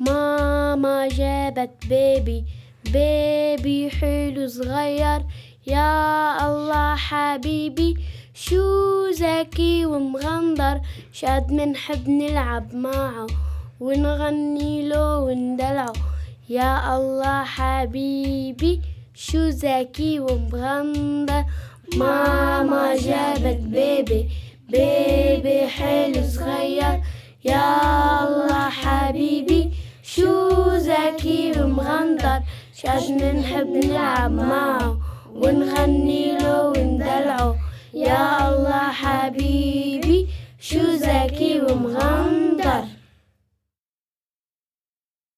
ماما جابت بيبي بيبي حلو صغير. يا الله حبيبي شو ذكي ومغندر؟ شاد منحب نلعب معه ونغني له وندلعه. يا الله حبيبي شو ذكي ومغندر؟ ماما جابت بيبي بيبي حلو صغير. يا ومغندر شاد نحب نلعب معه